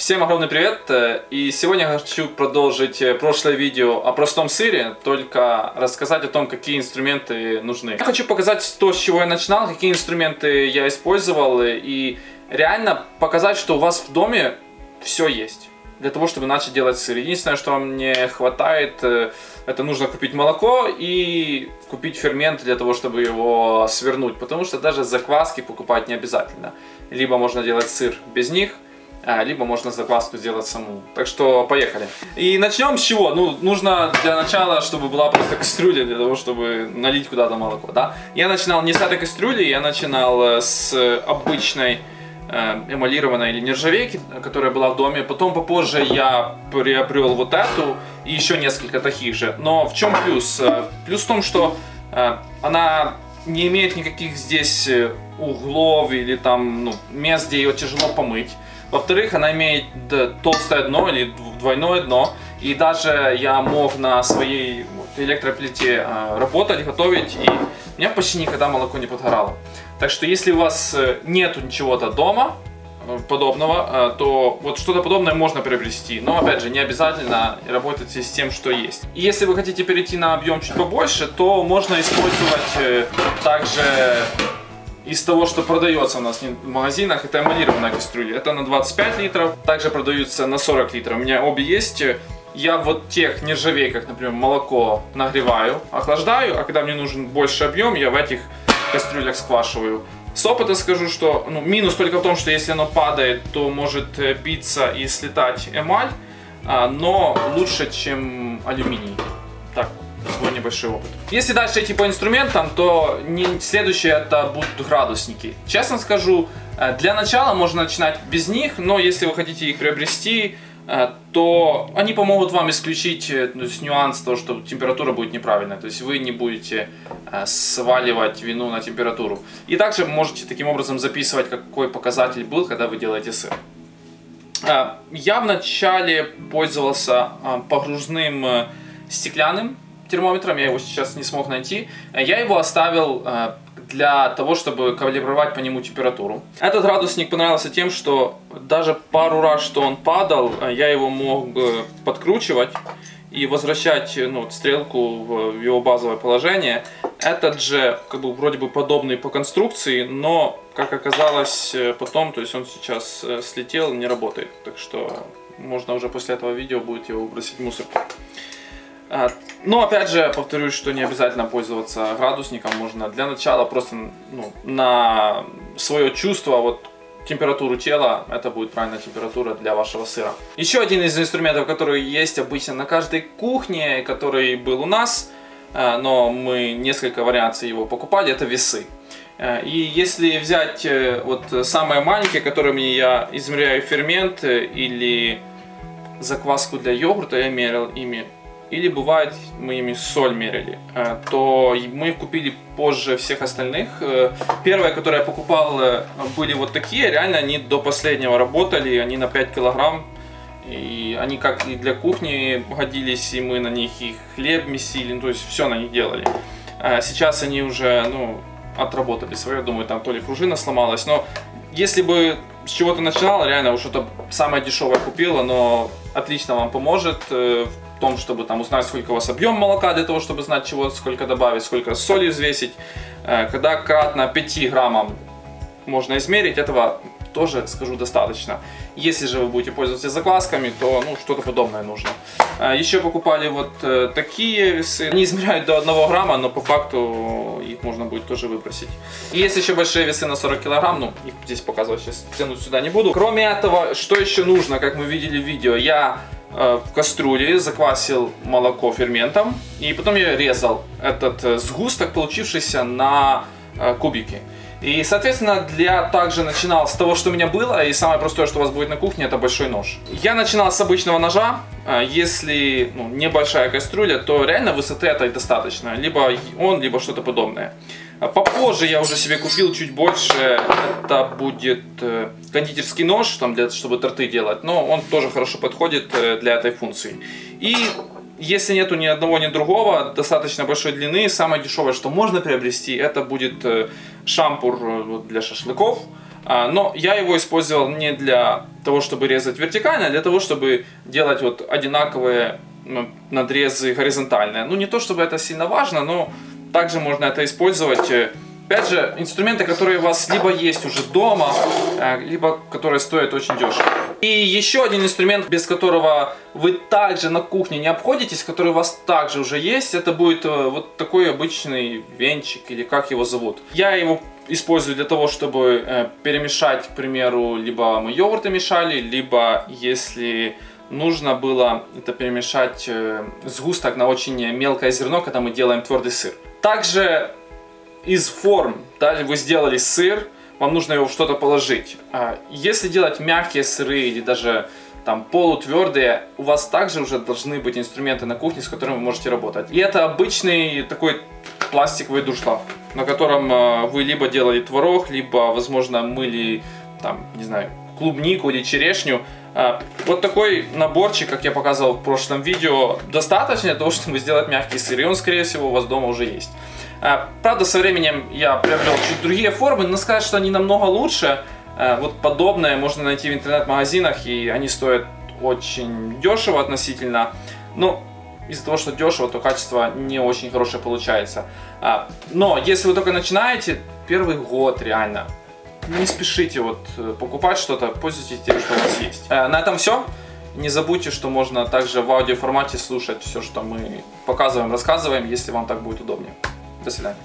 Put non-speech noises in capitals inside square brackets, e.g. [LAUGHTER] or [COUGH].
Всем огромный привет! Э, И сегодня я хочу продолжить э, прошлое видео о простом сыре, только рассказать о том, какие инструменты нужны. Я хочу показать то, с чего я начинал, какие инструменты я использовал, э, и реально показать, что у вас в доме все есть для того, чтобы начать делать сыр. Единственное, что вам не хватает, это нужно купить молоко и купить фермент для того, чтобы его свернуть, потому что даже закваски покупать не обязательно. Либо можно делать сыр без них, а, либо можно закваску сделать саму. Так что поехали. И начнем с чего? Ну, нужно для начала, чтобы была просто кастрюля для того, чтобы налить куда-то молоко, да? Я начинал не с этой кастрюли, я начинал э, с обычной э, эмалированной или нержавейки, которая была в доме. Потом попозже я приобрел вот эту и еще несколько таких же. Но в чем плюс? Э, Плюс в том, что она не имеет никаких здесь углов или там ну, мест, где ее тяжело помыть. Во-вторых, она имеет толстое дно или дв- двойное дно. И даже я мог на своей электроплите э, работать, готовить, и у меня почти никогда молоко не подгорало. Так что если у вас э, нету ничего-то дома э, подобного, э, то вот что-то подобное можно приобрести. Но опять же, не обязательно работайте с тем, что есть. И если вы хотите перейти на объем чуть побольше, то можно использовать также из того, что продается у нас в магазинах, это эмалированная кастрюля. Это на 25 литров, также продаются на 40 литров. У меня обе есть. Я вот тех нержавейках, например, молоко нагреваю, охлаждаю, а когда мне нужен больше объем, я в этих кастрюлях сквашиваю. С опыта скажу, что ну, минус только в том, что если оно падает, то может э, биться и слетать эмаль, а, но лучше, чем алюминий. Так, свой небольшой опыт. Если дальше идти по инструментам, то не, следующее это будут градусники. Честно скажу, э, для начала можно начинать без них, но если вы хотите их приобрести, э, то они помогут вам исключить э, то есть, нюанс того, что температура будет неправильная. То есть вы не будете сваливать вину на температуру. И также можете таким образом записывать, какой показатель был, когда вы делаете сыр. Я вначале пользовался погружным стеклянным термометром, я его сейчас не смог найти. Э, Я его оставил э, для того, чтобы калибровать по нему температуру. Этот градусник понравился тем, что даже пару раз, что он падал, э, я его мог подкручивать и возвращать ну, стрелку в его базовое положение. Этот же как бы вроде бы подобный по конструкции, но как оказалось потом, то есть он сейчас слетел, не работает. Так что можно уже после этого видео будет его выбросить в мусорку. А, Но опять же, повторюсь, что не обязательно пользоваться градусником, можно для начала просто ну, на свое чувство, вот температуру тела, это будет правильная температура для вашего сыра. Еще один из инструментов, который есть обычно на каждой кухне, который был у нас, э, но мы несколько вариаций его покупали, это весы. Э, И если взять э, вот самые маленькие, которыми я измеряю фермент э, или закваску для йогурта, я мерил ими, или бывает мы ими соль мерили, э, то мы купили позже всех остальных. Э, Первые, которые я покупал, э, были вот такие, реально они до последнего работали, они на 5 килограмм. И они как и для кухни годились, и мы на них и хлеб месили, ну, то есть все на них делали. А Сейчас они уже, ну, отработали свое, думаю, там то ли пружина сломалась, но если бы с чего-то начинал, реально что-то самое дешевое купил, оно отлично вам поможет том, чтобы там узнать, сколько у вас объем молока, для того, чтобы знать, чего сколько добавить, сколько соли взвесить. Э, Когда кратно 5 граммам можно измерить, этого тоже, скажу, достаточно. Если же вы будете пользоваться заквасками, то ну, что-то подобное нужно. А, Еще покупали вот э, такие весы. Они измеряют до 1 грамма, но по факту их можно будет тоже выбросить. Есть еще большие весы на 40 килограмм, ну, их здесь показывать сейчас тянуть сюда не буду. Кроме этого, что еще нужно, как мы видели в видео, я э, в кастрюле заквасил молоко ферментом, и потом я резал этот э, сгусток, получившийся на э, кубики. И, соответственно, для также начинал с того, что у меня было, и самое простое, что у вас будет на кухне, это большой нож. Я начинал с обычного ножа, если ну, небольшая кастрюля, то реально высоты этой достаточно, либо он, либо что-то подобное. А Попозже я уже себе купил чуть больше, это будет э, кондитерский нож, там, для, чтобы торты делать, но он тоже хорошо подходит э, для этой функции. И если нету ни одного, ни другого, достаточно большой длины, самое дешевое, что можно приобрести, это будет э, шампур для шашлыков. А, но я его использовал не для того, чтобы резать вертикально, а для того, чтобы делать вот одинаковые надрезы горизонтальные. Ну, не то, чтобы это сильно важно, но также можно это использовать. Э, Опять же, инструменты, которые у вас либо есть уже дома, э, либо которые стоят очень дешево. И еще один инструмент, без которого вы также на кухне не обходитесь, который у вас также уже есть, это будет э, вот такой обычный венчик, или как его зовут. Я его использую для того, чтобы перемешать, к примеру, либо мы йогурты мешали, либо если нужно было это перемешать сгусток на очень мелкое зерно, когда мы делаем твердый сыр. Также из форм, да, вы сделали сыр, вам нужно его что-то положить. А если делать мягкие сыры или даже там полутвердые, у вас также уже должны быть инструменты на кухне, с которыми вы можете работать. И это обычный такой пластиковый дуршлаг, на котором а, вы либо делали творог, либо, возможно, мыли, там, не знаю, клубнику или черешню. А, вот такой наборчик, как я показывал в прошлом видео, достаточно для того, [LAUGHS] чтобы сделать мягкий сыр. И он, скорее всего, у вас дома уже есть. А, правда, со временем я приобрел чуть другие формы, но сказать, что они намного лучше. А, вот подобное можно найти в интернет-магазинах, и они стоят очень дешево относительно. Ну, из-за того, что дешево, то качество не очень хорошее получается. Но если вы только начинаете, первый год реально, не спешите вот э, покупать что-то, пользуйтесь тем, что у вас есть. Э, на этом все. Не забудьте, что можно также в аудиоформате слушать все, что мы показываем, рассказываем, если вам так будет удобнее. До свидания.